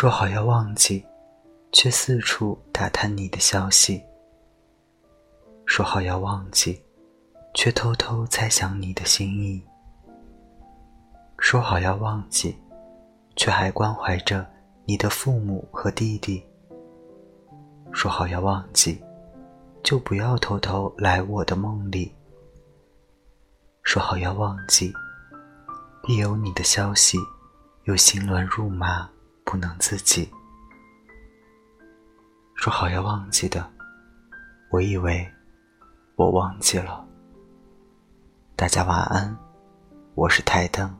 说好要忘记，却四处打探你的消息；说好要忘记，却偷偷猜想你的心意；说好要忘记，却还关怀着你的父母和弟弟；说好要忘记，就不要偷偷来我的梦里；说好要忘记，一有你的消息，又心乱如麻。不能自己说好要忘记的，我以为我忘记了。大家晚安，我是台灯。